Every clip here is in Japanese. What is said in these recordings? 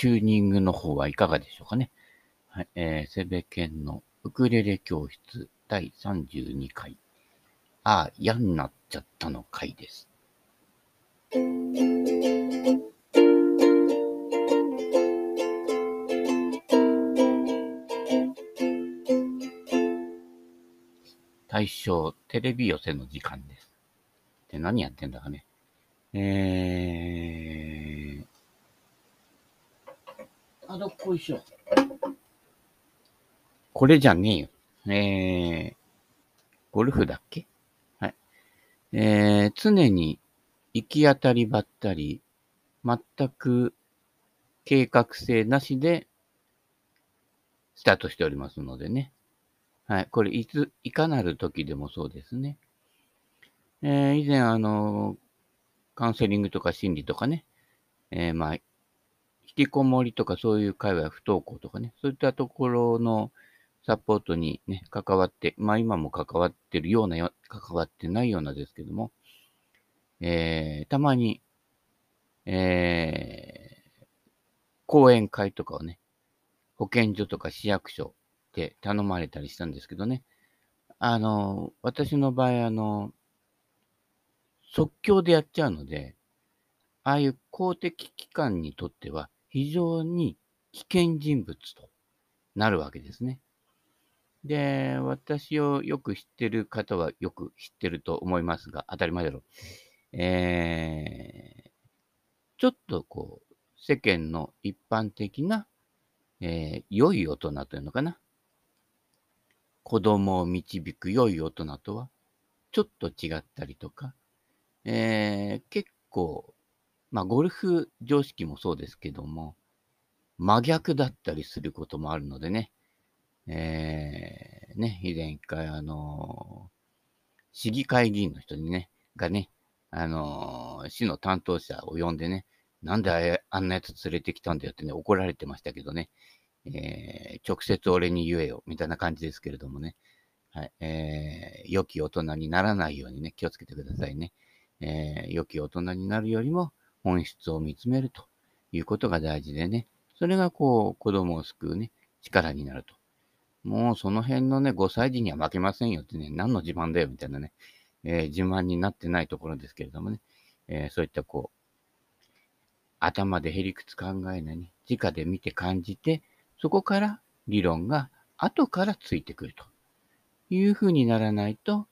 チューニングの方はいかがでしょうかね。はい、えー、セベケンのウクレレ教室第32回。ああ、嫌になっちゃったの回です。対象テレビ寄せの時間です。で、何やってんだかね。えー、あ、どっこいしょ。これじゃねえよ。えー、ゴルフだっけ？はい。えー、常に行き当たりばったり、全く計画性なしでスタートしておりますのでね。はい。これ、いつ、いかなる時でもそうですね。えー、以前、あの、カウンセリングとか心理とかね、えー、まあ、引きこもりとかそういう会話、不登校とかね、そういったところのサポートにね、関わって、まあ今も関わってるようなよ、関わってないようなですけども、えー、たまに、えー、講演会とかをね、保健所とか市役所で頼まれたりしたんですけどね、あの、私の場合、あの、即興でやっちゃうので、ああいう公的機関にとっては非常に危険人物となるわけですね。で、私をよく知ってる方はよく知ってると思いますが、当たり前だろう。えー、ちょっとこう、世間の一般的な、えー、良い大人というのかな。子供を導く良い大人とは、ちょっと違ったりとか、えー、結構、まあ、ゴルフ常識もそうですけども、真逆だったりすることもあるのでね、えー、ね、以前一回、あのー、市議会議員の人にね、がね、あのー、市の担当者を呼んでね、なんであんなやつ連れてきたんだよってね、怒られてましたけどね、えー、直接俺に言えよ、みたいな感じですけれどもね、はい、えー、良き大人にならないようにね、気をつけてくださいね。えー、良き大人になるよりも本質を見つめるということが大事でね、それがこう、子供を救うね、力になると。もうその辺のね、5歳児には負けませんよってね、何の自慢だよみたいなね、えー、自慢になってないところですけれどもね、えー、そういったこう、頭でへりくつ考えないね、直で見て感じて、そこから理論が後からついてくると。いう風にならないと、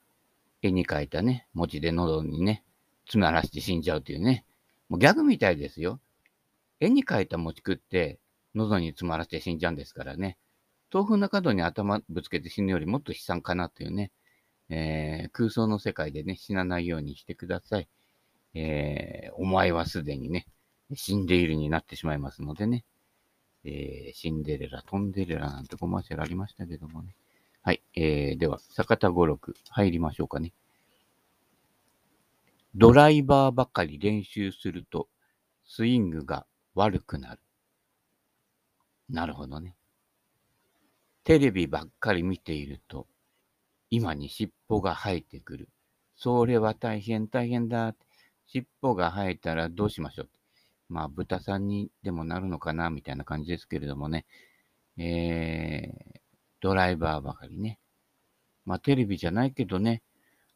絵に描いたね、文字で喉にね、詰まらして死んじゃうというね、もうギャグみたいですよ。絵に描いた餅食って、喉に詰まらせて死んじゃうんですからね。豆腐の角に頭ぶつけて死ぬよりもっと悲惨かなというね。えー、空想の世界でね、死なないようにしてください。えー、お前はすでにね、死んでいるになってしまいますのでね。えー、シンデレラ、トンデレラなんてコマーシャルありましたけどもね。はい。えー、では、坂田五六入りましょうかね。ドライバーばかり練習すると、スイングが悪くなる。なるほどね。テレビばっかり見ていると、今に尻尾が生えてくる。それは大変大変だ。尻尾が生えたらどうしましょう。まあ、豚さんにでもなるのかな、みたいな感じですけれどもね。えー、ドライバーばかりね。まあ、テレビじゃないけどね。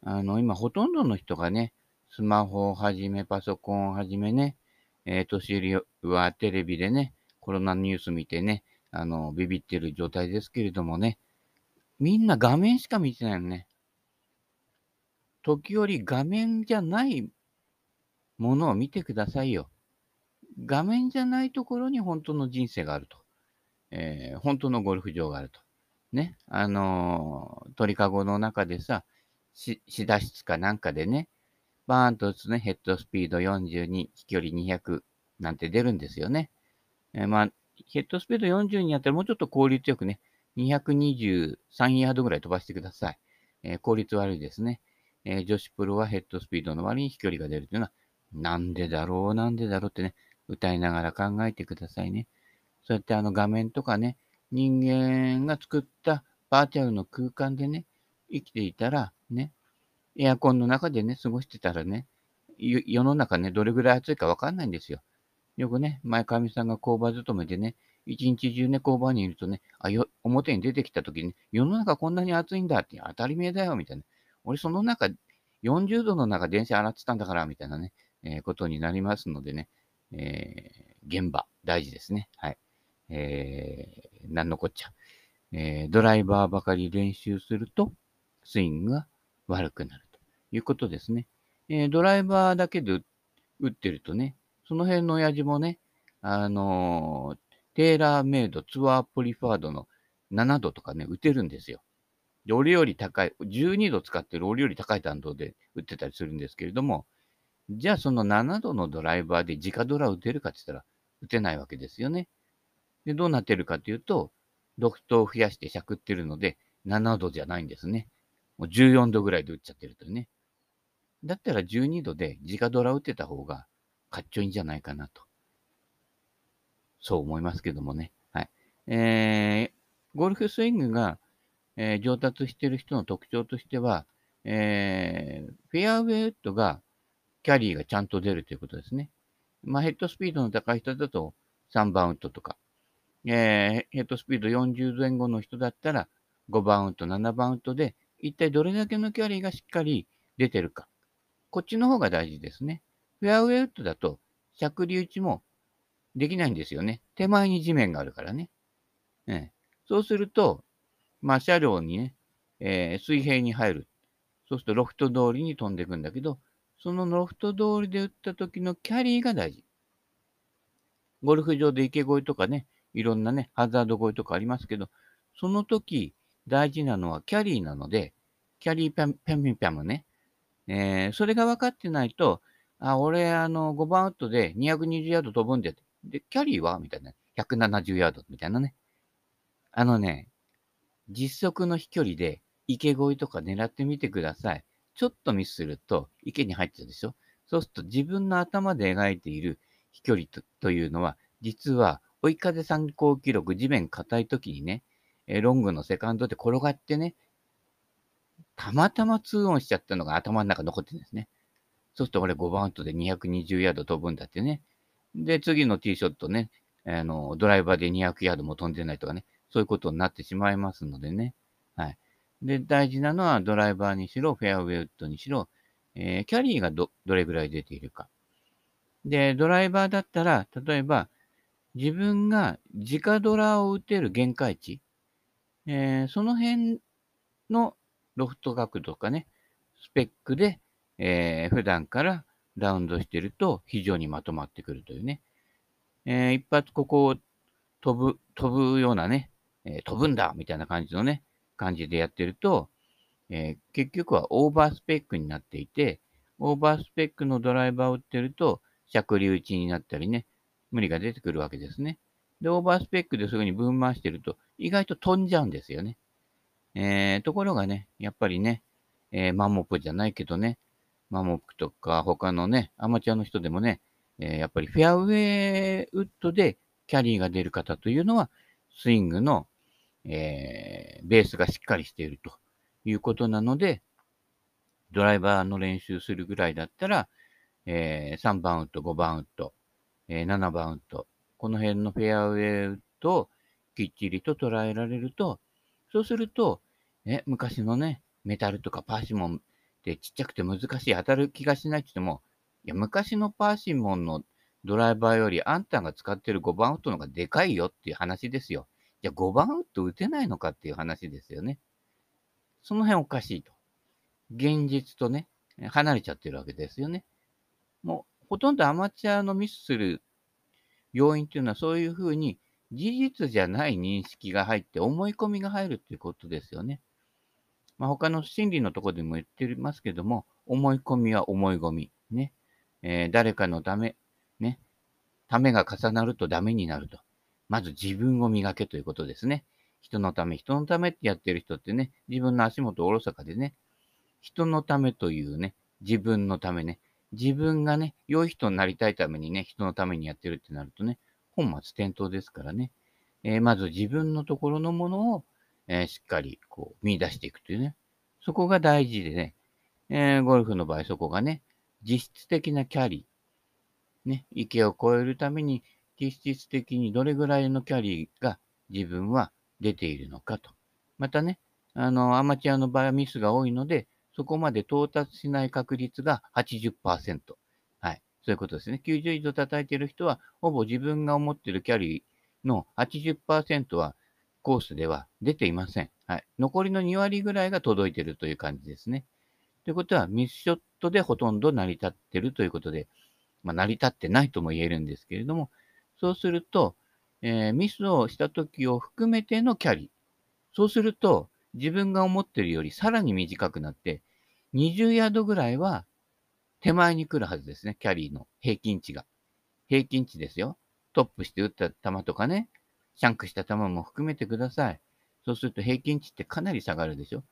あの、今、ほとんどの人がね、スマホをはじめ、パソコンをはじめね、えー、年寄りはテレビでね、コロナニュース見てね、あの、ビビってる状態ですけれどもね、みんな画面しか見てないのね。時折画面じゃないものを見てくださいよ。画面じゃないところに本当の人生があると。えー、本当のゴルフ場があると。ね。あのー、鳥かごの中でさ、し、しだ室かなんかでね、バーンと打つね、ヘッドスピード42、飛距離200なんて出るんですよね。えー、まあ、ヘッドスピード42やったらもうちょっと効率よくね、223ヤードぐらい飛ばしてください。えー、効率悪いですね。えー、女子プロはヘッドスピードの割に飛距離が出るというのは、なんでだろう、なんでだろうってね、歌いながら考えてくださいね。そうやってあの画面とかね、人間が作ったバーチャルの空間でね、生きていたら、ね、エアコンの中でね、過ごしてたらね、世の中ね、どれぐらい暑いかわかんないんですよ。よくね、前かみさんが工場勤めでね、一日中ね、工場にいるとね、あ、よ、表に出てきた時に、世の中こんなに暑いんだって当たり前だよ、みたいな。俺その中、40度の中電車洗ってたんだから、みたいなね、えー、ことになりますのでね、えー、現場、大事ですね。はい。えー、なんのこっちゃ。えー、ドライバーばかり練習すると、スイングが悪くなるいうことですね。えー、ドライバーだけで打ってるとね、その辺の親父もね、あのー、テーラーメイドツアープリファードの7度とかね、打てるんですよ。で、俺より高い、12度使ってる俺より高い弾道で打ってたりするんですけれども、じゃあその7度のドライバーで直ドラ打てるかって言ったら、打てないわけですよね。で、どうなってるかっていうと、ドクトを増やしてしゃくってるので、7度じゃないんですね。もう14度ぐらいで打っちゃってるとね。だったら12度で直ドラ打ってた方がかっちょいいんじゃないかなと。そう思いますけどもね。はい。えー、ゴルフスイングが、えー、上達してる人の特徴としては、えー、フェアウェイウッドが、キャリーがちゃんと出るということですね。まあ、ヘッドスピードの高い人だと3バウンドとか、えー、ヘッドスピード40前後の人だったら5バウンド、7バウンドで、一体どれだけのキャリーがしっかり出てるか。こっちの方が大事ですね。フェアウェイウッドだと、着流打ちもできないんですよね。手前に地面があるからね。えそうすると、まあ、車両にね、えー、水平に入る。そうするとロフト通りに飛んでいくんだけど、そのロフト通りで打った時のキャリーが大事。ゴルフ場で池越えとかね、いろんなね、ハザード越えとかありますけど、その時大事なのはキャリーなので、キャリーペンペンペンムね、えー、それが分かってないと、あ、俺、あの、5番ウッドで220ヤード飛ぶんで、で、キャリーは？みたいな。170ヤードみたいなね。あのね、実測の飛距離で池越えとか狙ってみてください。ちょっとミスすると池に入っちゃうでしょそうすると自分の頭で描いている飛距離とというのは、実は追い風参考記録、地面硬い時にね、えロングのセカンドで転がってね、たまたま2オンしちゃったのが頭の中残ってるんですね。そうすると俺5番ウッドで220ヤード飛ぶんだってね。で、次のティーショットね、あの、ドライバーで200ヤードも飛んでないとかね、そういうことになってしまいますのでね。はい。で、大事なのはドライバーにしろ、フェアウェイウッドにしろ、えー、キャリーがど、どれぐらい出ているか。で、ドライバーだったら、例えば、自分が直ドラを打てる限界値、えー、その辺のロフト角度とかね、スペックで、えー、普段からラウンドしてると非常にまとまってくるというね。えー、一発ここを飛ぶ、飛ぶようなね、えー、飛ぶんだみたいな感じのね、感じでやってると、えー、結局はオーバースペックになっていて、オーバースペックのドライバーを打ってると、尺流打ちになったりね、無理が出てくるわけですね。で、オーバースペックですぐに分回してると、意外と飛んじゃうんですよね。えー、ところがね、やっぱりね、えー、マモップじゃないけどね、マモップとか他のね、アマチュアの人でもね、えー、やっぱりフェアウェイウッドでキャリーが出る方というのは、スイングの、えー、ベースがしっかりしているということなので、ドライバーの練習するぐらいだったら、えー、3バウンド、5バウンド、えー、7バウンド、この辺のフェアウェイウッドをきっちりと捉えられると、そうすると、ね、昔のね、メタルとかパーシモンってちっちゃくて難しい、当たる気がしないって言っても、いや、昔のパーシモンのドライバーよりあんたが使ってる5番ウッドの方がでかいよっていう話ですよ。じゃあ5番ウッド打てないのかっていう話ですよね。その辺おかしいと。現実とね、離れちゃってるわけですよね。もう、ほとんどアマチュアのミスする要因っていうのはそういうふうに事実じゃない認識が入って思い込みが入るっていうことですよね。まあ、他の心理のとこでも言ってますけども、思い込みは思い込み。ね。えー、誰かのため、ね。ためが重なるとダメになると。まず自分を磨けということですね。人のため、人のためってやってる人ってね、自分の足元おろそかでね、人のためというね、自分のためね、自分がね、良い人になりたいためにね、人のためにやってるってなるとね、本末転倒ですからね。えー、まず自分のところのものを、え、しっかりこう見出していくというね。そこが大事でね、え、ゴルフの場合そこがね、実質的なキャリーね、池を越えるために実質的にどれぐらいのキャリーが自分は出ているのかと。またね、あの、アマチュアの場合はミスが多いので、そこまで到達しない確率が80%。はい。そういうことですね。90以上叩いている人は、ほぼ自分が思っているキャリーの80%はコースでは出ていません。はい。残りの2割ぐらいが届いているという感じですね。ということは、ミスショットでほとんど成り立ってるということで、まあ、成り立ってないとも言えるんですけれども、そうすると、えー、ミスをした時を含めてのキャリー。そうすると、自分が思ってるよりさらに短くなって、20ヤードぐらいは手前に来るはずですね、キャリーの平均値が。平均値ですよ。トップして打った球とかね、シャンクした球も含めてください。そうすると平均値ってかなり下がるでしょ。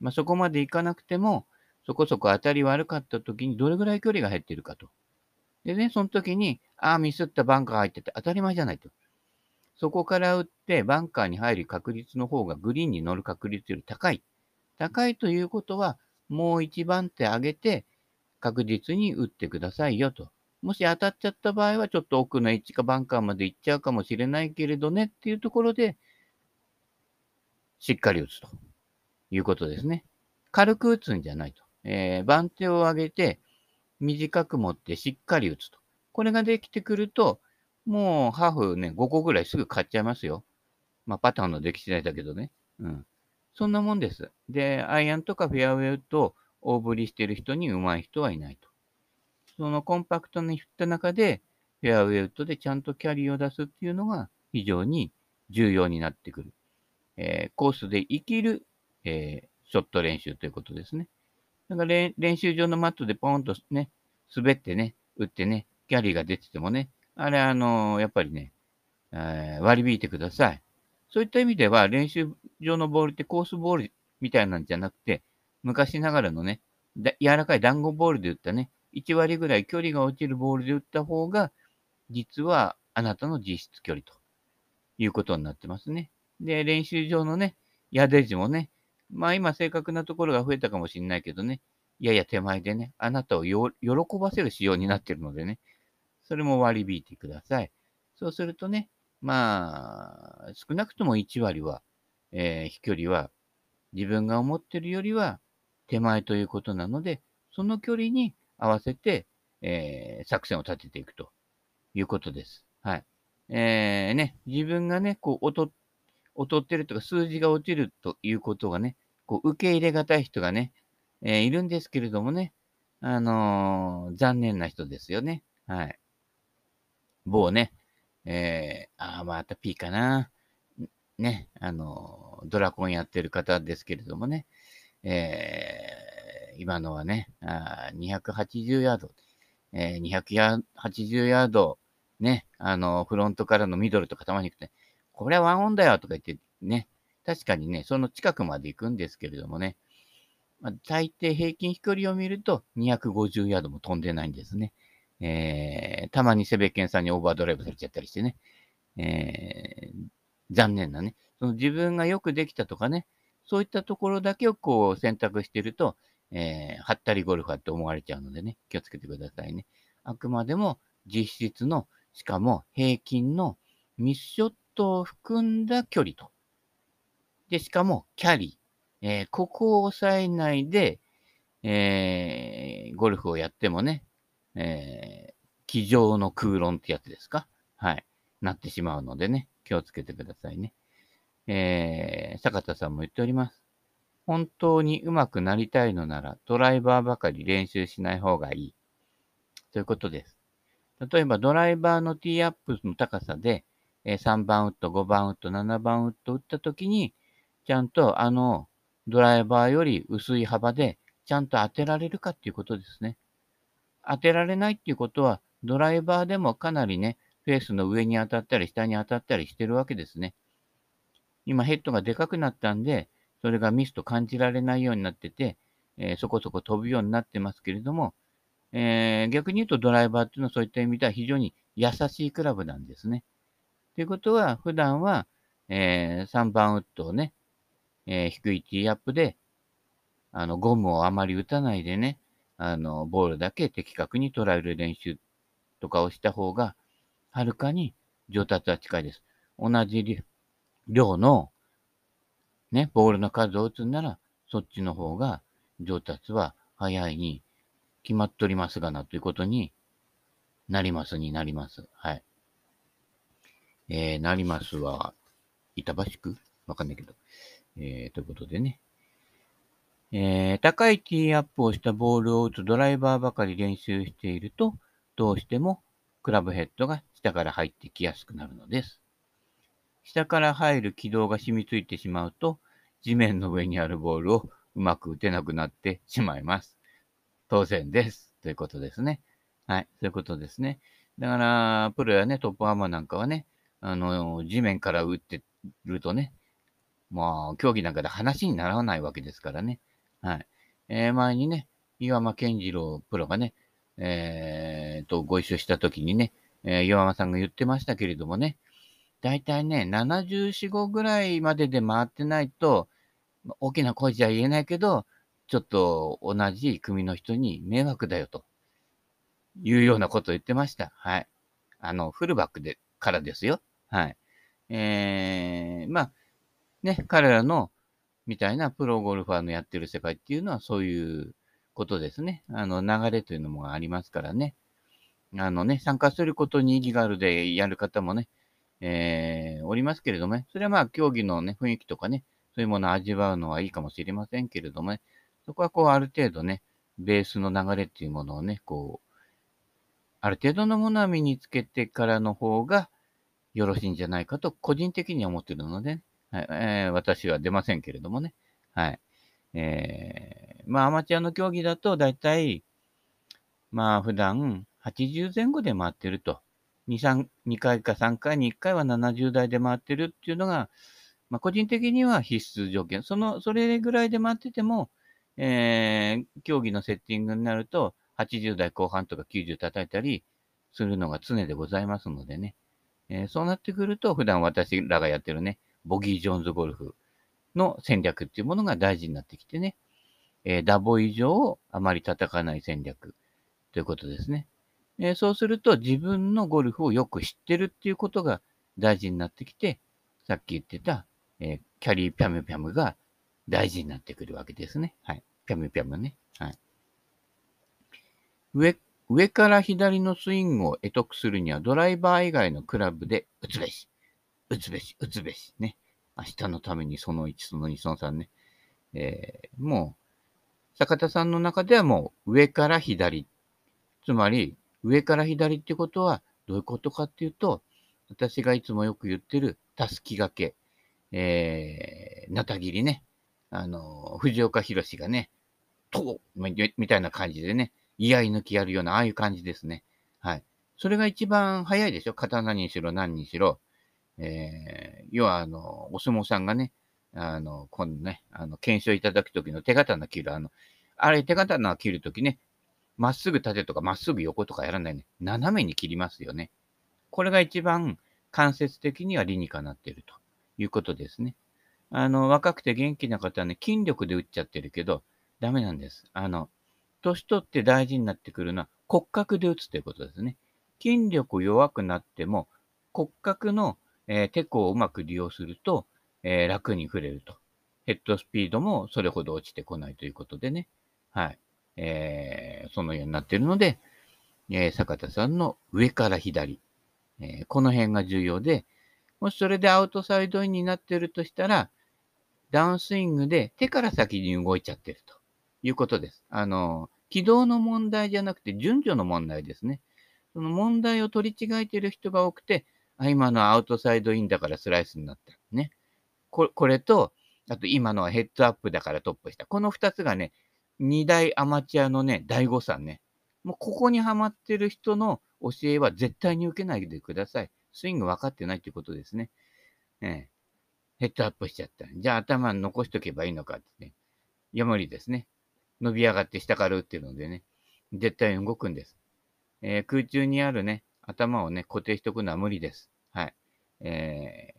まあ、そこまでいかなくても、そこそこ当たり悪かった時にどれぐらい距離が減ってるかと。でね、その時に、ああ、ミスったバンカー入ってて当たり前じゃないと。そこから打ってバンカーに入る確率の方がグリーンに乗る確率より高い。高いということは、もう一番手上げて確実に打ってくださいよと。もし当たっちゃった場合は、ちょっと奥のエッジかバンカーまで行っちゃうかもしれないけれどねっていうところで、しっかり打つということですね。軽く打つんじゃないと。えー、番手を上げて、短く持ってしっかり打つと。これができてくると、もうハーフね、5個ぐらいすぐ買っちゃいますよ。まあ、パターンの出来次第だけどね。うん。そんなもんです。で、アイアンとかフェアウェイと大振りしてる人に上手い人はいないと。そのコンパクトに振った中で、フェアウェイウッドでちゃんとキャリーを出すっていうのが非常に重要になってくる。えー、コースで生きる、えー、ショット練習ということですね。だから練習場のマットでポンとね、滑ってね、打ってね、キャリーが出ててもね、あれ、あのー、やっぱりね、えー、割り引いてください。そういった意味では、練習場のボールってコースボールみたいなんじゃなくて、昔ながらのね、柔らかい団子ボールで打ったね、1割ぐらい距離が落ちるボールで打った方が、実はあなたの実質距離ということになってますね。で、練習場のね、ヤデジもね、まあ今正確なところが増えたかもしれないけどね、やや手前でね、あなたを喜ばせる仕様になってるのでね、それも割り引いてください。そうするとね、まあ、少なくとも1割は、えー、飛距離は自分が思ってるよりは手前ということなので、その距離に合わせて、えー、作戦を立てていくということです。はい。えー、ね、自分がね、こう、劣ってるとか数字が落ちるということがね、こう、受け入れがたい人がね、えー、いるんですけれどもね、あのー、残念な人ですよね。はい。某ね、えー、ああ、また P かな。ね、あの、ドラコンやってる方ですけれどもね、えー、今のはね、あ280ヤード、えー、280ヤード、ね、あの、フロントからのミドルとかたまに行くと、ね、これはワンオンだよとか言ってね、確かにね、その近くまで行くんですけれどもね、まあ、大抵平均飛距離を見ると250ヤードも飛んでないんですね。えー、たまにセベケンさんにオーバードライブされちゃったりしてね、えー、残念なね、その自分がよくできたとかね、そういったところだけをこう選択していると、えー、はったりゴルファーって思われちゃうのでね、気をつけてくださいね。あくまでも実質の、しかも平均のミスショットを含んだ距離と。で、しかもキャリー。えー、ここを抑えないで、えー、ゴルフをやってもね、えー、机上の空論ってやつですか？はい。なってしまうのでね、気をつけてくださいね。え、坂田さんも言っております。本当に上手くなりたいのなら、ドライバーばかり練習しない方がいい。ということです。例えば、ドライバーのティーアップの高さで、3番ウッド、5番ウッド、7番ウッド打ったときに、ちゃんとあの、ドライバーより薄い幅で、ちゃんと当てられるかっていうことですね。当てられないっていうことは、ドライバーでもかなりね、フェースの上に当たったり下に当たったりしてるわけですね。今ヘッドがでかくなったんで、それがミスと感じられないようになってて、えー、そこそこ飛ぶようになってますけれども、えー、逆に言うとドライバーっていうのはそういった意味では非常に優しいクラブなんですね。ということは、普段は、えー、3番ウッドをね、えー、低いティーアップで、あの、ゴムをあまり打たないでね、あの、ボールだけ的確に捉える練習とかをした方が、はるかに上達は近いです。同じ量の、ね、ボールの数を打つんなら、そっちの方が上達は早いに決まっておりますがな、ということになりますになります。はい。えー、なりますは、板橋区？わかんないけど。えー、ということでね。えー、高いティーアップをしたボールを打つドライバーばかり練習していると、どうしてもクラブヘッドが下から入ってきやすくなるのです。下から入る軌道が染みついてしまうと、地面の上にあるボールをうまく打てなくなってしまいます。当然です。ということですね。はい。そういうことですね。だから、プロやね、トップアーマーなんかはね、あの、地面から打ってるとね、まあ、競技なんかで話にならないわけですからね。はい。えー、前にね、岩間健次郎プロがね、えー、と、ご一緒した時にね、えー、岩間さんが言ってましたけれどもね、だいたいね、7045ぐらいまでで回ってないと、大きな声じゃ言えないけど、ちょっと同じ組の人に迷惑だよというようなことを言ってました。はい。あの、フルバックでからですよ。はい。えー、まあ、ね、彼らの、みたいなプロゴルファーのやってる世界っていうのはそういうことですね。あの、流れというのもありますからね。あのね、参加することに意義があるでやる方もね、えー、おりますけれどもね、それはまあ、競技のね、雰囲気とかね、そういうものを味わうのはいいかもしれませんけれどもね、そこはこう、ある程度ね、ベースの流れっていうものをね、こう、ある程度のものは身につけてからの方がよろしいんじゃないかと、個人的には思ってるので、はいえー、私は出ませんけれどもね。はい。えー、まあ、アマチュアの競技だと、だいたい、まあ、普段80前後で回ってると。2、3、2回か3回に1回は70代で回ってるっていうのが、まあ、個人的には必須条件。その、それぐらいで回ってても、えー、競技のセッティングになると、80代後半とか90叩いたりするのが常でございますのでね。えー、そうなってくると、普段私らがやってるね、ボギー・ジョーンズゴルフの戦略っていうものが大事になってきてね、えー、ダボ以上をあまり叩かない戦略ということですね。え、そうすると自分のゴルフをよく知ってるっていうことが大事になってきて、さっき言ってた、え、キャリーピャムピャムが大事になってくるわけですね。はい。ピャムピャムね。はい。上、上から左のスイングを得得するにはドライバー以外のクラブで打つべし。打つべし、打つべし。ね。明日のためにその1、その2、その3ね。えー、もう、坂田さんの中ではもう上から左。つまり、上から左ってことはどういうことかっていうと、私がいつもよく言ってる、たすき掛け。えー、なたぎりね。あの、藤岡弘がね、とみたいな感じでね、居合抜きやるような、ああいう感じですね。はい。それが一番早いでしょ？刀にしろ何にしろ。えー、要は、あの、お相撲さんがね、あの、今度ね、あの、検証いただくときの手刀切る、あの、あれ手刀切るときね、まっすぐ縦とかまっすぐ横とかやらないね。斜めに切りますよね。これが一番間接的には理にかなっているということですね。あの、若くて元気な方はね、筋力で打っちゃってるけど、ダメなんです。あの、年取って大事になってくるのは骨格で打つということですね。筋力弱くなっても骨格のえー、テコをうまく利用すると、えー、楽に触れると。ヘッドスピードもそれほど落ちてこないということでね。はい。えー、そのようになっているので、えー、坂田さんの上から左、えー、この辺が重要で、もしそれでアウトサイドインになっているとしたら、ダウンスイングで手から先に動いちゃってるということです。あの、軌道の問題じゃなくて順序の問題ですね。その問題を取り違えている人が多くて、あ、今のアウトサイドインだからスライスになった。ね。ここれと、あと今のはヘッドアップだからトップした。この二つがね、二大アマチュアのね、大誤算ね。もうここにはまってる人の教えは絶対に受けないでください。スイング分かってないということですね。ええ、ヘッドアップしちゃった。じゃあ頭残しとけばいいのかってね。いや、無理ですね。伸び上がって下から打ってるのでね。絶対動くんです。えー、空中にあるね、頭をね、固定しておくのは無理です。はい。え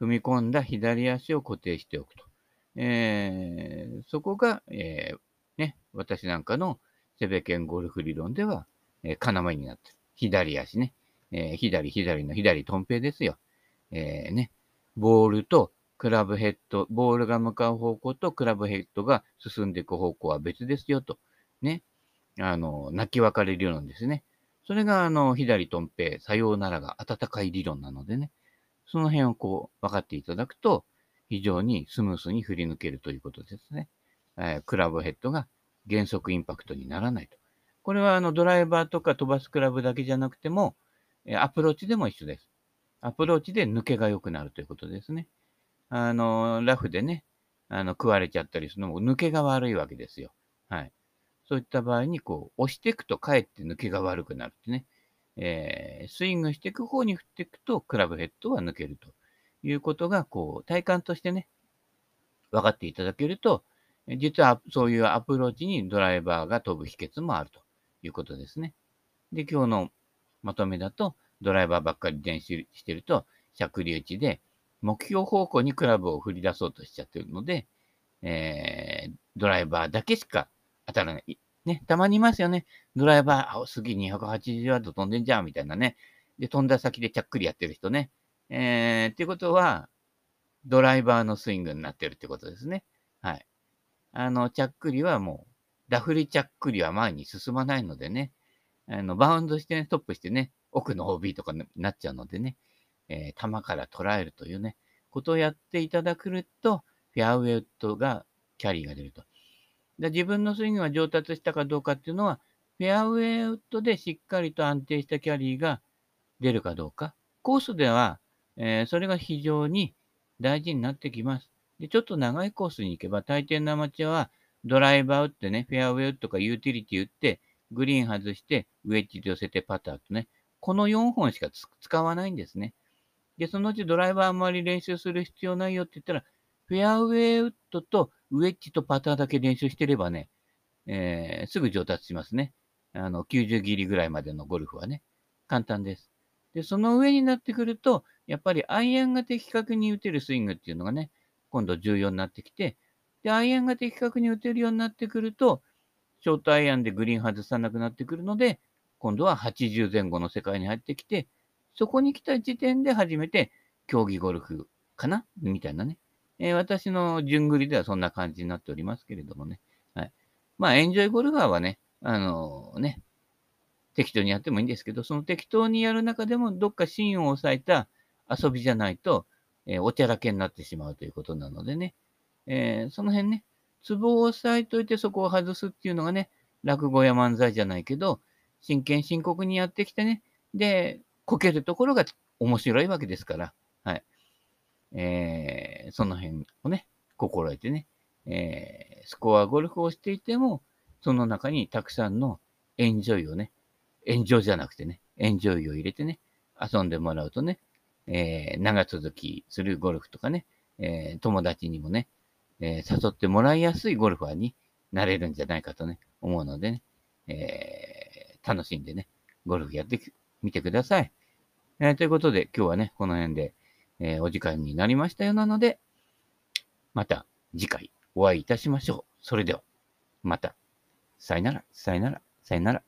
ー、踏み込んだ左足を固定しておくと。えー、そこが、えー、ね、私なんかのセベケンゴルフ理論では、えー、要になってる。左足ね。えー、左、左の左、トンペイですよ。えー、ね。ボールとクラブヘッド、ボールが向かう方向とクラブヘッドが進んでいく方向は別ですよと。ね。あの、泣き別れ理論ですね。それが、あの、左とん平、さようならが温かい理論なのでね。その辺をこう、分かっていただくと、非常にスムースに振り抜けるということですね。えー、クラブヘッドが減速インパクトにならないと。これはあのドライバーとか飛ばすクラブだけじゃなくても、えアプローチでも一緒です。アプローチで抜けが良くなるということですね。あの、ラフでね、あの、食われちゃったりするのも抜けが悪いわけですよ。はい。そういった場合に、こう、押していくとかえって抜けが悪くなるってね。えー、スイングしていく方に振っていくと、クラブヘッドは抜けるということが、こう、体感としてね、分かっていただけると、実はそういうアプローチにドライバーが飛ぶ秘訣もあるということですね。で、今日のまとめだと、ドライバーばっかり練習してると、着流値で目標方向にクラブを振り出そうとしちゃってるので、えー、ドライバーだけしか当たらない。ね、たまにいますよね。ドライバー、あ、次280ヤード飛んでんじゃん、みたいなね。で、飛んだ先でちゃっくりやってる人ね。えー、っていうことは、ドライバーのスイングになってるってことですね。はい。あの、ちゃっくりはもう、ダフリちゃっくりは前に進まないのでね。あの、バウンドしてね、ストップしてね、奥の OB とかになっちゃうのでね。えー、球から捉えるというね、ことをやっていただくと、フェアウェイウッドが、キャリーが出ると。で自分のスイングが上達したかどうかっていうのは、フェアウェイウッドでしっかりと安定したキャリーが出るかどうか。コースでは、えー、それが非常に大事になってきます。で、ちょっと長いコースに行けば、大抵のアマチュアはドライバー打ってね、フェアウェイウッドかユーティリティ打って、グリーン外して、ウェッジで寄せてパターとね、この4本しか使わないんですね。で、そのうちドライバーあんまり練習する必要ないよって言ったら、フェアウェイウッドとウェッジとパターだけ練習してればね、えー、すぐ上達しますね。あの、90ギリぐらいまでのゴルフはね。簡単です。で、その上になってくると、やっぱりアイアンが的確に打てるスイングっていうのがね、今度重要になってきて、で、アイアンが的確に打てるようになってくると、ショートアイアンでグリーン外さなくなってくるので、今度は80前後の世界に入ってきて、そこに来た時点で初めて競技ゴルフかな？みたいなね。えー、私の順繰りではそんな感じになっておりますけれどもね。はい。まあ、エンジョイゴルファーはね、あのー、ね、適当にやってもいいんですけど、その適当にやる中でもどっか芯を抑えた遊びじゃないと、えー、おちゃらけになってしまうということなのでね。えー、その辺ね、ツボを押さえといてそこを外すっていうのがね、落語や漫才じゃないけど、真剣深刻にやってきてね、で、こけるところが面白いわけですから、はい。えー、その辺をね、心得てね、えー、スコアゴルフをしていても、その中にたくさんのエンジョイをね、エンジョイじゃなくてね、エンジョイを入れてね、遊んでもらうとね、えー、長続きするゴルフとかね、えー、友達にもね、えー、誘ってもらいやすいゴルファーになれるんじゃないかとね、思うのでね、えー、楽しんでね、ゴルフやってみてください。えー、ということで、今日はね、この辺で、えー、お時間になりましたようなので、また次回お会いいたしましょう。それでは、また、さよなら、さよなら、さよなら。